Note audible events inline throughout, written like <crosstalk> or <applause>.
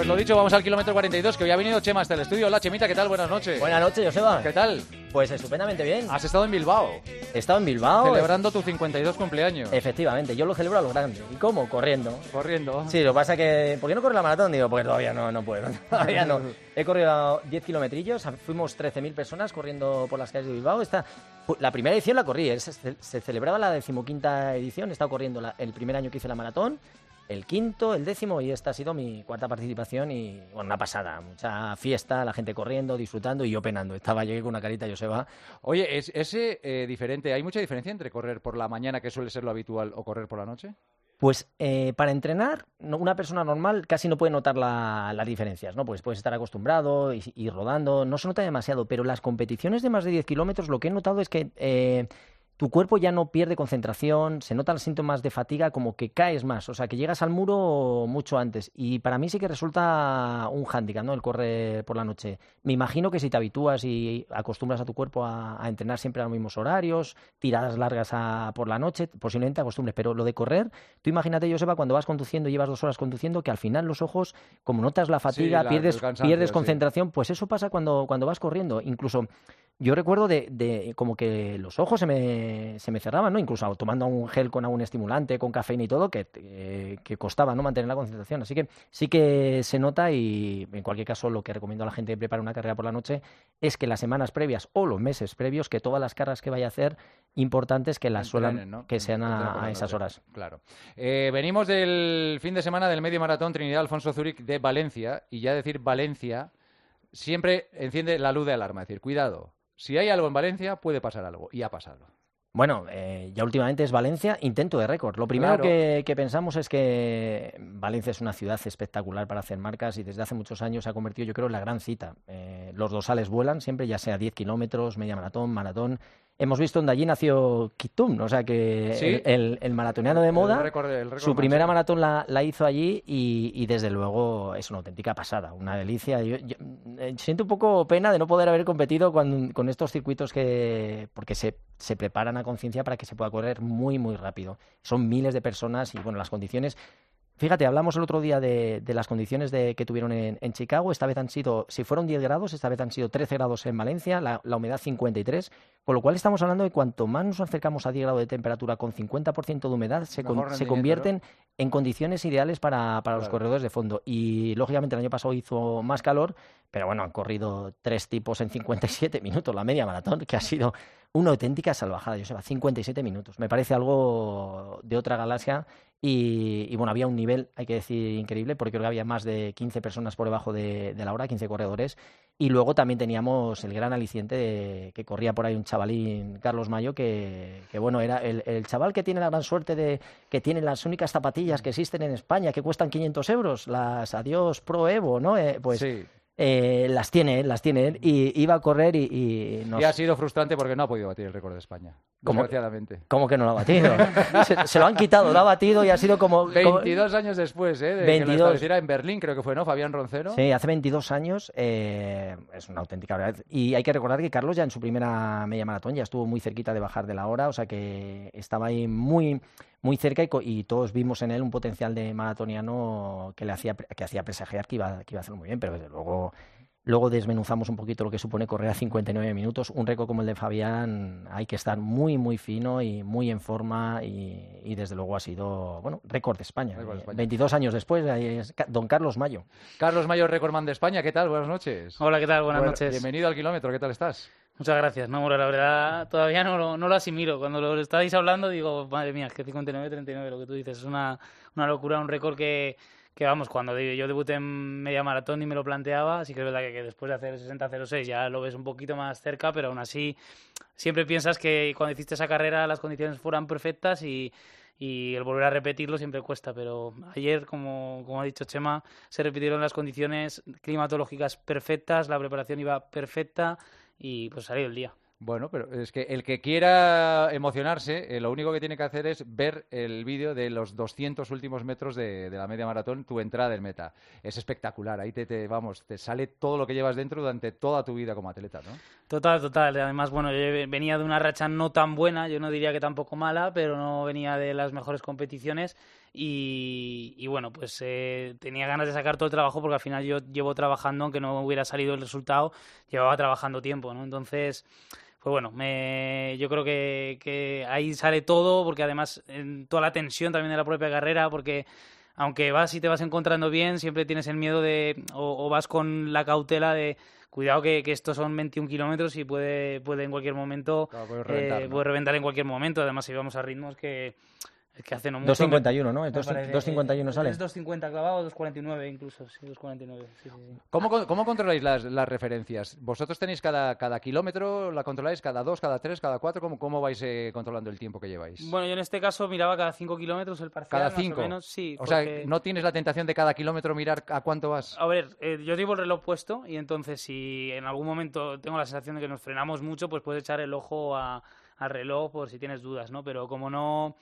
Pues lo dicho, vamos al kilómetro 42, que hoy ha venido Chema hasta el estudio. Hola, Chemita, ¿qué tal? Buenas noches. Buenas noches, Joseba. ¿Qué tal? Pues estupendamente bien. Has estado en Bilbao. He estado en Bilbao. Celebrando tu 52 cumpleaños. Efectivamente, yo lo celebro a lo grande. ¿Y cómo? Corriendo. Corriendo. Sí, lo que pasa que... ¿Por qué no corre la maratón? Digo, porque todavía no, no puedo. <laughs> todavía no. He corrido 10 kilometrillos, fuimos 13.000 personas corriendo por las calles de Bilbao. Esta, la primera edición la corrí, se, se celebraba la decimoquinta edición, he estado corriendo la, el primer año que hice la maratón el quinto, el décimo y esta ha sido mi cuarta participación y bueno, una pasada, mucha fiesta, la gente corriendo, disfrutando y yo penando. Estaba llegué con una carita Joseba. Oye, ¿es ese eh, diferente? ¿Hay mucha diferencia entre correr por la mañana, que suele ser lo habitual, o correr por la noche? Pues eh, para entrenar, una persona normal casi no puede notar las diferencias, ¿no? Pues puedes estar acostumbrado y, rodando, no se nota demasiado, pero las competiciones de más de 10 kilómetros lo que he notado es que eh, tu cuerpo ya no pierde concentración, se notan los síntomas de fatiga como que caes más, o sea, que llegas al muro mucho antes. Y para mí sí que resulta un hándicap, ¿no? El correr por la noche. Me imagino que si te habitúas y acostumbras a tu cuerpo a, entrenar siempre a los mismos horarios, tiradas largas por la noche, posiblemente te acostumbres. Pero lo de correr, tú imagínate, Joseba, cuando vas conduciendo, llevas dos horas conduciendo, que al final los ojos, como notas la fatiga, pierdes, pierdes concentración, pues eso pasa cuando, cuando vas corriendo. Incluso yo recuerdo de, como que los ojos se me, se me cerraban, ¿no? Incluso tomando un gel con algún estimulante, con cafeína y todo, que, que costaba, ¿no? Mantener la concentración. Así que sí que se nota y en cualquier caso lo que recomiendo a la gente que prepara una carrera por la noche es que las semanas previas o los meses previos, que todas las carreras que vaya a hacer importantes que las suelan, que sean a, esas horas. Claro. Eh, venimos del fin de semana del medio maratón Trinidad Alfonso Zúrich de Valencia y ya decir Valencia siempre enciende la luz de alarma, es decir, cuidado si hay algo en Valencia, puede pasar algo. Y ha pasado. Bueno, eh, ya últimamente es Valencia, intento de récord. Lo primero que, pensamos es que Valencia es una ciudad espectacular para hacer marcas y desde hace muchos años se ha convertido, yo creo, en la gran cita. Eh, los dosales vuelan siempre, ya sea 10 kilómetros, media maratón, maratón hemos visto donde allí nació Kitum, o sea que el, el, maratoniano de moda, su primera maratón la, hizo allí y, desde luego es una auténtica pasada, una delicia. Yo, eh, siento un poco pena de no poder haber competido con, con estos circuitos que, porque se, se preparan a conciencia para que se pueda correr muy, muy rápido. Son miles de personas y bueno, las condiciones Fíjate, hablamos el otro día de, las condiciones de, que tuvieron en, Chicago. Esta vez han sido, si fueron 10 grados, esta vez han sido 13 grados en Valencia, la, humedad 53. Con lo cual estamos hablando de cuanto más nos acercamos a 10 grados de temperatura con 50% de humedad, se, se convierten en condiciones ideales para, los corredores de fondo. Y lógicamente el año pasado hizo más calor, pero bueno, han corrido tres tipos en 57 <laughs> minutos, la media maratón, que ha sido una auténtica salvajada, sé, 57 minutos. Me parece algo de otra galaxia y, bueno, había un nivel, hay que decir, increíble, porque creo que había más de 15 personas por debajo de, la hora, 15 corredores. Y luego también teníamos el gran aliciente de que corría por ahí un chavalín, Carlos Mayo, que, bueno, era el, el, chaval que tiene la gran suerte de que tiene las únicas zapatillas que existen en España, que cuestan 500 euros, las Adiós Pro Evo, ¿no? Eh, pues sí. Eh, las tiene, las tiene y iba a correr y, y, y, ha sido frustrante porque no ha podido batir el récord de España, desgraciadamente. ¿Cómo que no lo ha batido? <laughs> se, lo han quitado, lo ha batido y ha sido como... 22 años después, ¿eh? De 22. que lo en Berlín, creo que fue, ¿no? Fabián Roncero. Sí, hace 22 años, eh, es una auténtica verdad. Y hay que recordar que Carlos ya en su primera media maratón ya estuvo muy cerquita de bajar de la hora, o sea que estaba ahí muy muy cerca y, todos vimos en él un potencial de maratoniano que le hacía, que hacía presagiar que iba, que iba a hacerlo muy bien, pero desde luego Luego desmenuzamos un poquito lo que supone correr a 59 minutos. Un récord como el de Fabián hay que estar muy, muy fino y muy en forma y, desde luego ha sido, bueno, récord de España. 22 años después, es don Carlos Mayo. Carlos Mayo, récordman de España. ¿Qué tal? Buenas noches. Hola, ¿qué tal? Buenas noches. Bienvenido al kilómetro. ¿Qué tal estás? Muchas gracias. No, la verdad todavía no, no lo asimilo. Cuando lo estáis hablando digo, madre mía, es que 59-39, lo que tú dices, es una, una locura, un récord que, que, vamos, cuando yo debuté en media maratón y me lo planteaba, sí que es verdad que, después de hacer 60-06 ya lo ves un poquito más cerca, pero aún así siempre piensas que cuando hiciste esa carrera las condiciones fueran perfectas y, y el volver a repetirlo siempre cuesta, pero ayer, como, como ha dicho Chema, se repitieron las condiciones climatológicas perfectas, la preparación iba perfecta y pues salió el día. Bueno, pero es que el que quiera emocionarse, eh, lo único que tiene que hacer es ver el vídeo de los 200 últimos metros de, la media maratón, tu entrada en meta. Es espectacular, ahí te, te, vamos, te sale todo lo que llevas dentro durante toda tu vida como atleta, ¿no? Total, total. Además, bueno, yo venía de una racha no tan buena, yo no diría que tampoco mala, pero no venía de las mejores competiciones Y, bueno, pues eh, tenía ganas de sacar todo el trabajo porque al final yo llevo trabajando, aunque no hubiera salido el resultado, llevaba trabajando tiempo, ¿no? Entonces, pues bueno, me, yo creo que, que ahí sale todo, porque además en toda la tensión también de la propia carrera, porque aunque vas y te vas encontrando bien, siempre tienes el miedo de, o, vas con la cautela de, cuidado que, que, estos son 21 kilómetros y puede, puede en cualquier momento, puede, reventar, eh, puede reventar en cualquier momento, además si vamos a ritmos que es que hace no mucho. 2.51, ¿no? 2.51 sale. Es 2.50 clavado, 2.49 incluso. Sí, 2.49. Sí, sí, sí. ¿Cómo, ¿Cómo, controláis las, las, referencias? ¿Vosotros tenéis cada, cada kilómetro, la controláis cada dos, cada tres, cada cuatro? ¿Cómo, cómo vais eh, controlando el tiempo que lleváis? Bueno, yo en este caso miraba cada 5 kilómetros el parcial. ¿Cada 5? menos, sí. O sea, ¿no tienes la tentación de cada kilómetro mirar a cuánto vas? A ver, eh, yo llevo el reloj puesto y entonces si en algún momento tengo la sensación de que nos frenamos mucho, pues puedes echar el ojo a, al reloj por si tienes dudas, ¿no? Pero como no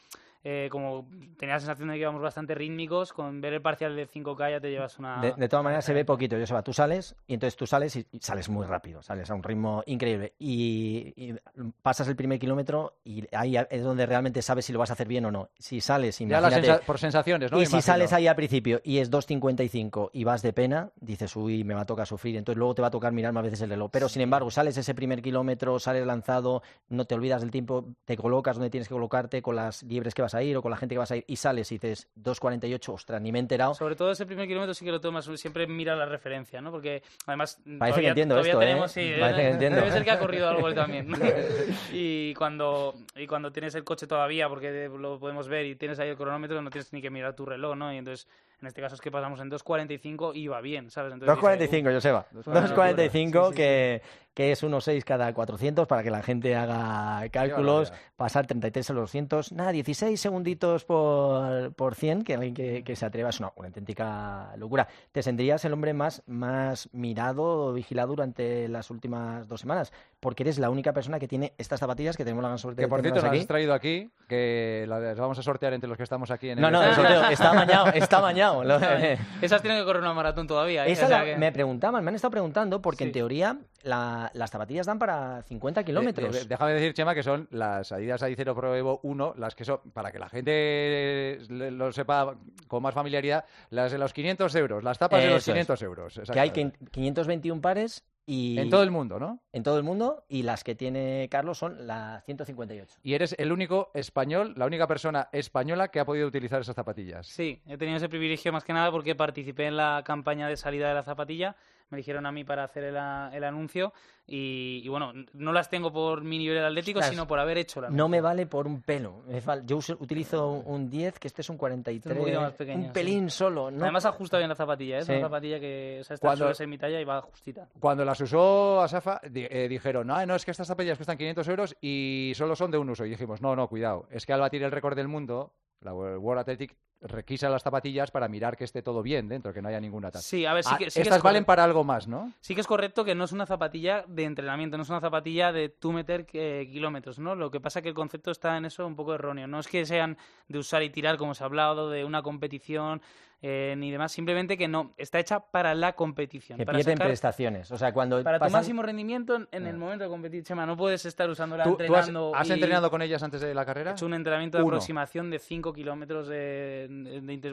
eh, como tenía la sensación de que íbamos bastante rítmicos, con ver el parcial de 5K ya te llevas una... De, todas maneras se ve poquito, Joseba, tú sales y entonces tú sales y, sales muy rápido, sales a un ritmo increíble y, pasas el primer kilómetro y ahí es donde realmente sabes si lo vas a hacer bien o no. Si sales, imagínate... por sensaciones, ¿no? Y si sales ahí al principio y es 2.55 y vas de pena, dices, uy, me va a tocar sufrir, entonces luego te va a tocar mirar más veces el reloj. Pero sin embargo, sales ese primer kilómetro, sales lanzado, no te olvidas del tiempo, te colocas donde tienes que colocarte con las liebres que vas a ir o con la gente que vas a ir y sales y dices 2.48, ostras, ni me he enterado. Sobre todo ese primer kilómetro sí que lo tomas, siempre mira la referencia, ¿no? Porque además. Parece que entiendo esto, ¿eh? Parece que entiendo. Debe ser que ha corrido algo él también. <laughs> y, cuando, y cuando tienes el coche todavía, porque lo podemos ver y tienes ahí el cronómetro, no tienes ni que mirar tu reloj, ¿no? Y entonces en este caso es que pasamos en 2.45 y va bien, ¿sabes? 2.45, Joseba. 2.45 que, que es 1.6 cada 400 para que la gente haga cálculos. Pasar 33 a los 200. Nada, 16 segunditos por, por 100, que alguien que, que se atreva es una, auténtica locura. Te sentirías el hombre más, más mirado, vigilado durante las últimas dos semanas, porque eres la única persona que tiene estas zapatillas que tenemos la gran suerte que por cierto, las has traído aquí, que las vamos a sortear entre los que estamos aquí en el... No, no, <laughs> está mañado, está mañado. <laughs> Esas tienen que correr una maratón todavía. ¿eh? Me preguntaban, me han estado preguntando, porque en teoría las zapatillas dan para 50 kilómetros. déjame decir, Chema, que son las Adidas Adicero Pro Evo 1, las que son, para que la gente lo sepa con más familiaridad, las de los 500 euros, las tapas de los 500 euros. Que hay 521 pares y en todo el mundo, ¿no? En todo el mundo y las que tiene Carlos son las 158. Y eres el único español, la única persona española que ha podido utilizar esas zapatillas. Sí, he tenido ese privilegio más que nada porque participé en la campaña de salida de la zapatilla me dijeron a mí para hacer el, el anuncio y, bueno, no las tengo por mi nivel atlético, sino por haber hecho la No me vale por un pelo. Yo utilizo un 10, que este es un 43. un poquito más pequeño. Un pelín solo. ¿no? Además ajusta bien la zapatilla, ¿eh? es una zapatilla que o sea, esta cuando, mi talla y va justita. Cuando las usó Asafa, eh, dijeron, no, no, es que estas zapatillas cuestan 500 euros y solo son de un uso. Y dijimos, no, no, cuidado, es que al batir el récord del mundo, la World Athletic requisa las zapatillas para mirar que esté todo bien dentro, que no haya ninguna tasa. Sí, a ver, sí ah, que, estas valen para algo más, ¿no? Sí que es correcto que no es una zapatilla de entrenamiento, no es una zapatilla de tú meter eh, kilómetros, ¿no? Lo que pasa es que el concepto está en eso un poco erróneo. No es que sean de usar y tirar, como se ha hablado, de una competición, eh, ni demás, simplemente que no, está hecha para la competición. Que para pierden prestaciones. O sea, cuando para tu máximo rendimiento en, el momento de competir, Chema, no puedes estar usándola entrenando. has, entrenado con ellas antes de la carrera? He hecho un entrenamiento de aproximación de 5 kilómetros de,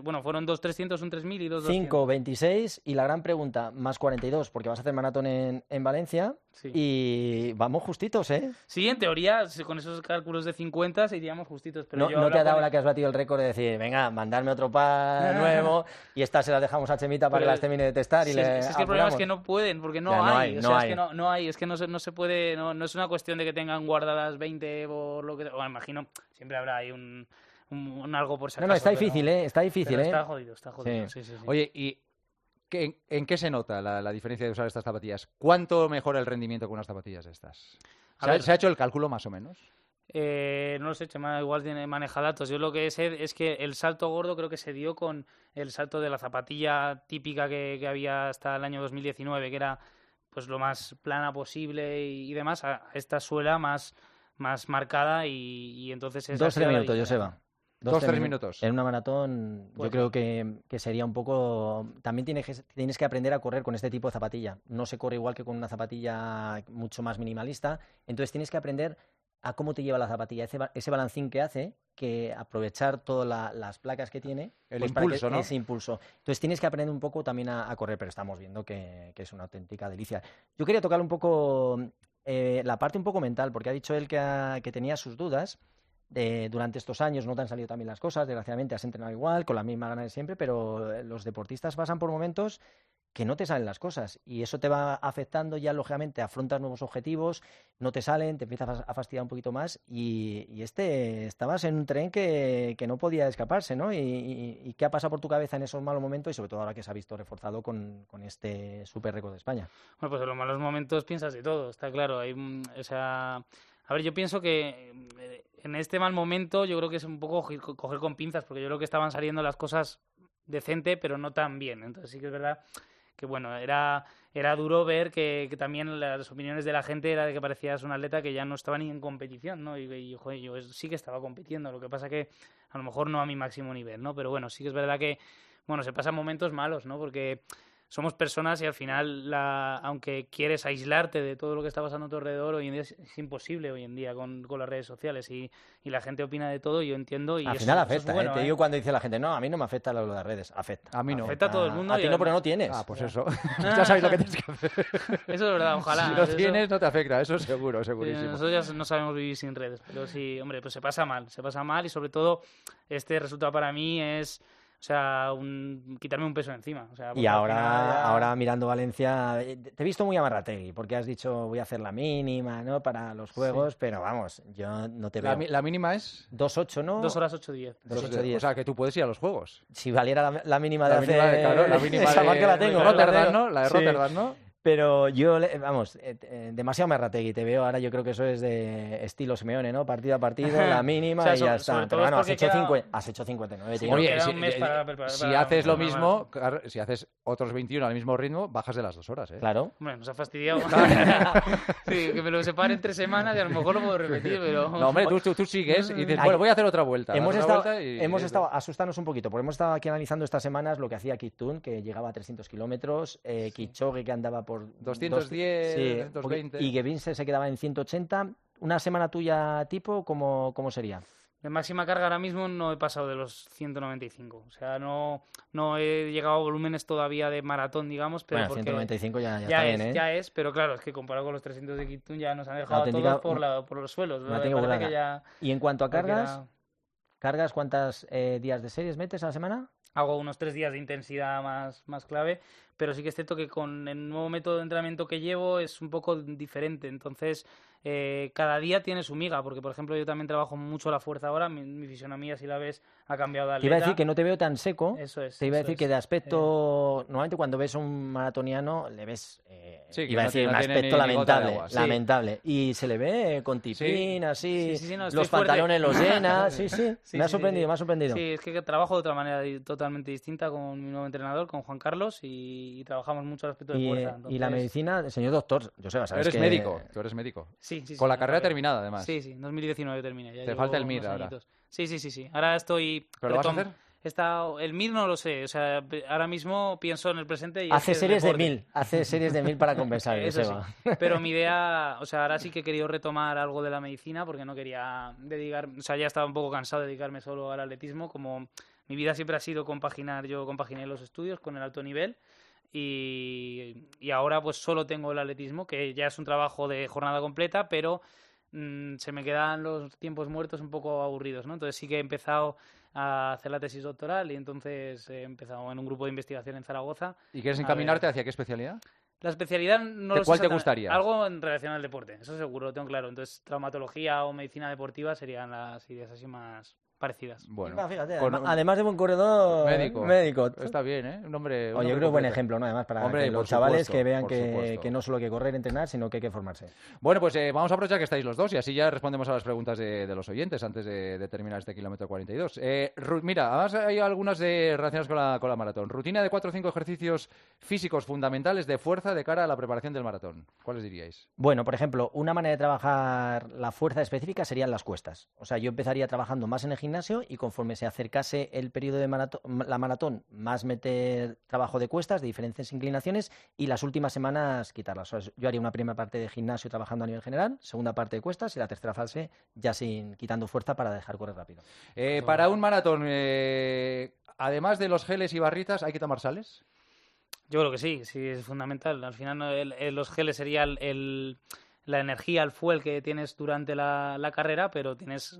Bueno, fueron 2 300, un 3000 y 2 5, 26 y la gran pregunta, más 42, porque vas a hacer maratón en, en Valencia. Y vamos justitos, ¿eh? Sí, en teoría, con esos cálculos de 50 iríamos justitos. Pero no, te ha dado la que has batido el récord de decir, venga, mandarme otro par <laughs> nuevo y esta se la dejamos a Chemita para que las termine de testar y le es, que el problema es que no pueden, porque no, hay. No, hay, Es que no, hay. Es que no se, no se puede, no, es una cuestión de que tengan guardadas 20 por lo que... Bueno, imagino, siempre habrá ahí un, un, algo por si No, no, está difícil, ¿eh? Está difícil, ¿eh? Está jodido, está jodido. Sí. Sí, Oye, y ¿En, qué se nota la, diferencia de usar estas zapatillas? ¿Cuánto mejora el rendimiento con unas zapatillas estas? ¿Se, ha hecho el cálculo más o menos? Eh, no lo sé, Chema, igual tiene maneja datos. Yo lo que sé es que el salto gordo creo que se dio con el salto de la zapatilla típica que, había hasta el año 2019, que era pues lo más plana posible y, demás, a esta suela más, más marcada y, entonces... Dos, tres minutos, Joseba. Dos, tres minutos. En una maratón yo creo que, sería un poco... También tienes que, tienes que aprender a correr con este tipo de zapatilla. No se corre igual que con una zapatilla mucho más minimalista. Entonces tienes que aprender a cómo te lleva la zapatilla, ese, balancín que hace, que aprovechar todas las placas que tiene. El pues impulso, ¿no? Ese impulso. Entonces tienes que aprender un poco también a, correr, pero estamos viendo que, es una auténtica delicia. Yo quería tocar un poco eh, la parte un poco mental, porque ha dicho él que, tenía sus dudas. De, durante estos años no te han salido también las cosas, desgraciadamente has entrenado igual, con la misma gana de siempre, pero los deportistas pasan por momentos que no te salen las cosas y eso te va afectando ya lógicamente afrontas nuevos objetivos no te salen te empiezas a fastidiar un poquito más y, este estabas en un tren que, no podía escaparse ¿no? Y, qué ha pasado por tu cabeza en esos malos momentos y sobre todo ahora que se ha visto reforzado con, este super récord de España bueno pues en los malos momentos piensas de todo está claro hay o sea a ver yo pienso que eh, en este mal momento yo creo que es un poco coger con pinzas porque yo creo que estaban saliendo las cosas decente pero no tan bien entonces sí que es verdad que bueno, era, era duro ver que, también las opiniones de la gente era de que parecías un atleta que ya no estaba ni en competición, ¿no? Y, joder, yo sí que estaba compitiendo, lo que pasa que a lo mejor no a mi máximo nivel, ¿no? Pero bueno, sí que es verdad que, bueno, se pasan momentos malos, ¿no? Porque somos personas y al final, la, aunque quieres aislarte de todo lo que está pasando a tu alrededor, hoy en día es, imposible hoy en día con, con las redes sociales y, y, la gente opina de todo, yo entiendo. Y al final afecta, ¿eh? te digo ¿eh? cuando dice la gente, no, a mí no me afecta lo de las redes, afecta. A mí no. Afecta a todo el mundo. A, ti no, pero no tienes. Ah, pues eso. <laughs> ya sabes lo que tienes que hacer. Eso es verdad, ojalá. Si lo tienes, no te afecta, eso seguro, segurísimo. nosotros ya no sabemos vivir sin redes, pero sí, hombre, pues se pasa mal, se pasa mal y sobre todo este resultado para mí es sea, un, quitarme un peso encima. O sea, y ahora, ahora mirando Valencia, eh, te he visto muy amarrategui, porque has dicho voy a hacer la mínima, ¿no? Para los juegos, pero vamos, yo no te veo. La, mínima es 2.8, ¿no? 2 horas 8.10. O sea, que tú puedes ir a los juegos. Si valiera la, mínima de la claro, la mínima <laughs> esa de, la tengo. Rotterdam, ¿no? La de Rotterdam, ¿no? Pero yo, vamos, eh, eh, demasiado me y te veo. Ahora yo creo que eso es de estilo Simeone, ¿no? Partido a partido, la <laughs> mínima y ya está. Pero bueno, has hecho, has hecho 59, tío. Oye, si, haces lo mismo, si haces otros 21 al mismo ritmo, bajas de las dos horas, ¿eh? Claro. Bueno, nos ha fastidiado. <laughs> <laughs> sí, que me lo separe en tres semanas y a lo mejor lo puedo repetir, pero... No, hombre, tú, tú, sigues y dices, bueno, voy a hacer otra vuelta. Hemos estado, hemos estado, asustarnos un poquito, porque hemos estado aquí analizando estas semanas lo que hacía Kittun, que llegaba a 300 kilómetros, eh, Kichogue, que andaba por 210, 220. Y Vince se quedaba en 180. ¿Una semana tuya tipo, cómo, cómo sería? De máxima carga ahora mismo no he pasado de los 195. O sea, no, no he llegado a volúmenes todavía de maratón, digamos. Pero bueno, 195 ya, ya, está es, bien, ¿eh? Ya es, pero claro, es que comparado con los 300 de Kitun ya nos han dejado a todos por, la, por los suelos. y en cuanto a cargas, ¿cargas cuántos eh, días de series metes a la semana? Hago unos tres días de intensidad más, más clave pero sí que es cierto que con el nuevo método de entrenamiento que llevo es un poco diferente. Entonces, eh, cada día tiene su miga, porque por ejemplo yo también trabajo mucho la fuerza ahora, mi, fisonomía si la ves ha cambiado de Te iba a decir que no te veo tan seco, eso es, te iba a decir que de aspecto, eh. normalmente cuando ves a un maratoniano le ves, eh, iba a decir un aspecto lamentable, lamentable, y se le ve con tipín, así, los pantalones los llena, <laughs> sí, sí, me ha sorprendido, me ha sorprendido. Sí, es que trabajo de otra manera totalmente distinta con mi nuevo entrenador, con Juan Carlos, y, trabajamos mucho el aspecto de fuerza. Y la medicina, señor doctor, yo sé, sabes eres médico, tú eres médico. Sí, con la carrera terminada, además. Sí, sí, 2019 terminé. Te falta el MIR ahora. Sí, sí, sí, sí. Ahora estoy... ¿Pero lo vas a hacer? Está, el MIR no lo sé, o sea, ahora mismo pienso en el presente y hace series de mil, hace series de mil para <laughs> compensar eso. Sí. Pero mi idea, <laughs> o sea, ahora sí que he querido retomar algo de la medicina porque no quería dedicar, o sea, ya estaba un poco cansado de dedicarme solo al atletismo, como mi vida siempre ha sido compaginar, yo compaginé los estudios con el alto nivel y, y ahora pues solo tengo el atletismo, que ya es un trabajo de jornada completa, pero Mm, se me quedan los tiempos muertos un poco aburridos, ¿no? Entonces sí que he empezado a hacer la tesis doctoral y entonces he empezado en un grupo de investigación en Zaragoza. ¿Y quieres encaminarte hacia qué especialidad? La especialidad no lo ¿Cuál te gustaría? Algo en relación al deporte, eso seguro, lo tengo claro. Entonces, traumatología o medicina deportiva serían las ideas así más, parecidas. Bueno, además de buen corredor, médico. Está bien, ¿eh? Un hombre. Oye, yo creo buen ejemplo, ¿no? Además, para los chavales que vean que, no solo hay que correr, entrenar, sino que hay que formarse. Bueno, pues eh, vamos a aprovechar que estáis los dos y así ya respondemos a las preguntas de, los oyentes antes de, terminar este kilómetro 42. Eh, mira, además hay algunas de, relacionadas con la, con la maratón. Rutina de 4 o 5 ejercicios físicos fundamentales de fuerza de cara a la preparación del maratón. ¿Cuáles diríais? Bueno, por ejemplo, una manera de trabajar la fuerza específica serían las cuestas. O sea, yo empezaría trabajando más energía gimnasio y conforme se acercase el periodo de la maratón, más meter trabajo de cuestas, de diferentes inclinaciones y las últimas semanas quitarlas. yo haría una primera parte de gimnasio trabajando a nivel general, segunda parte de cuestas y la tercera fase ya sin quitando fuerza para dejar correr rápido. Eh, para un maratón, eh, además de los geles y barritas, ¿hay que tomar sales? Yo creo que sí, sí, es fundamental. Al final los geles sería el, la energía, el fuel que tienes durante la, carrera, pero tienes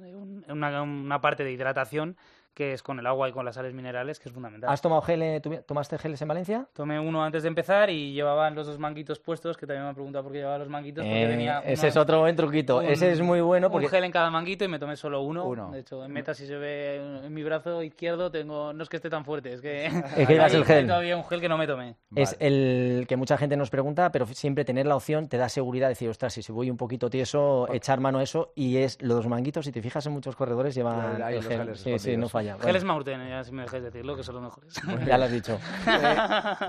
una, una parte de hidratación que es con el agua y con las sales minerales, que es fundamental. ¿Has tomado gel, tomaste geles en Valencia? Tomé uno antes de empezar y llevaban los dos manguitos puestos, que también me han preguntado por qué llevaba los manguitos. Porque eh, tenía ese es otro buen truquito, ese es muy bueno. Porque... Un gel en cada manguito y me tomé solo uno. De hecho, en meta si se ve en mi brazo izquierdo, tengo no es que esté tan fuerte, es que, <laughs> es que <laughs> llevas el gel. todavía un gel que no me tomé. Es el que mucha gente nos pregunta, pero siempre tener la opción te da seguridad de decir, ostras, si voy un poquito tieso, echar mano a eso y es los manguitos, si te fijas en muchos corredores llevan el gel. Sí, sí, no falla. Geles Maurten ya si me dejáis decirlo, que son los mejores. <laughs> ya lo has dicho. <laughs> Eh,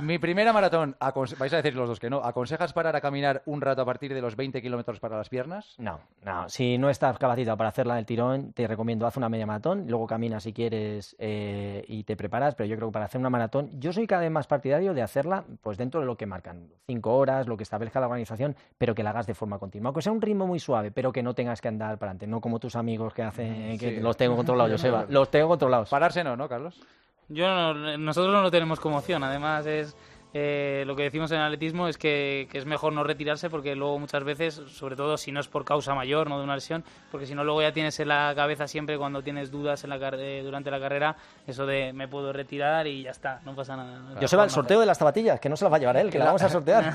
mi primera maratón, vais a decir los dos que no, ¿aconsejas parar a caminar un rato a partir de los 20 kilómetros para las piernas? No, no. Si no estás capacitado para hacerla del tirón, te recomiendo haz una media maratón, luego camina si quieres eh, y te preparas, pero yo creo que para hacer una maratón, yo soy cada vez más partidario de hacerla pues dentro de lo que marcan, cinco horas, lo que establezca la organización, pero que la hagas de forma continua, aunque sea un ritmo muy suave, pero que no tengas que andar para adelante, no como tus amigos que hacen, que los tengo controlados, Joseba, <laughs> los tengo controlados. Pararse no, ¿no, Carlos? Yo nosotros no lo tenemos como opción. Además es eh, lo que decimos en atletismo es que, es mejor no retirarse porque luego muchas veces, sobre todo si no es por causa mayor, no de una lesión, porque si no luego ya tienes en la cabeza siempre cuando tienes dudas en la eh, durante la carrera eso de me puedo retirar y ya está, no pasa nada. Yo se va el sorteo de las zapatillas, que no se las va a llevar él, que la vamos a sortear.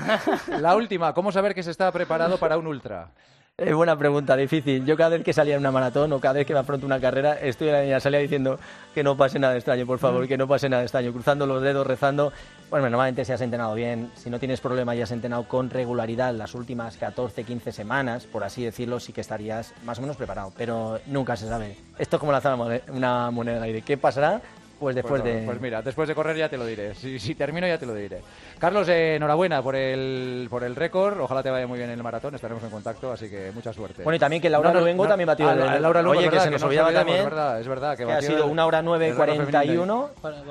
<laughs> la última, ¿cómo saber que se está preparado para un ultra? Es buena pregunta, difícil. Yo cada vez que salía en una maratón o cada vez que me afronto una carrera, estoy en la línea, salía diciendo que no pase nada extraño, por favor, que no pase nada extraño, cruzando los dedos, rezando. Bueno, normalmente si has entrenado bien, si no tienes problema y has entrenado con regularidad las últimas 14, 15 semanas, por así decirlo, sí que estarías más o menos preparado, pero nunca se sabe. Esto es como lanzar una moneda al aire. ¿Qué pasará? Pues después pues de... Pues mira, después de correr ya te lo diré. Si, termino ya te lo diré. Carlos, eh, enhorabuena por el, por el récord. Ojalá te vaya muy bien en el maratón. Estaremos en contacto, así que mucha suerte. Bueno, y también que Laura Luengo también batió ah, el... Laura Luengo, Oye, que se nos olvidaba también. Es verdad, es verdad. Que, ha sido una hora 9, 41,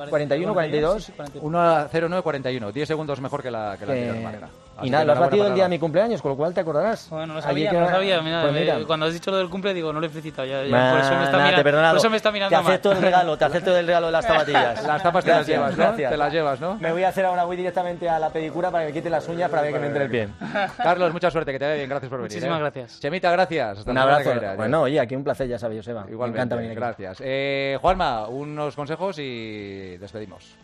41, 42. 1 09, 41. 10 segundos mejor que la, que la que... Y nada, lo has batido el día de mi cumpleaños, con lo cual te acordarás. Bueno, no lo sabía, no lo sabía. Mira, pues mira. cuando has dicho lo del cumple, digo, no lo he felicitado. Ya, ya, por, eso me está mirando, por eso me está mirando Te acepto el regalo, te acepto el regalo de las zapatillas. <laughs> Las tapas te las llevas, ¿no? Te las llevas, ¿no? Me voy a hacer ahora, voy directamente a la pedicura para que me quite las uñas para ver que me entre bien. <laughs> Carlos, mucha suerte, que te vaya bien. Gracias por venir. Muchísimas ¿eh? gracias. Chemita, gracias. un abrazo. bueno, oye, aquí un placer, ya sabes, Joseba. Igualmente, me encanta venir Gracias. Eh, Juanma, unos consejos y despedimos.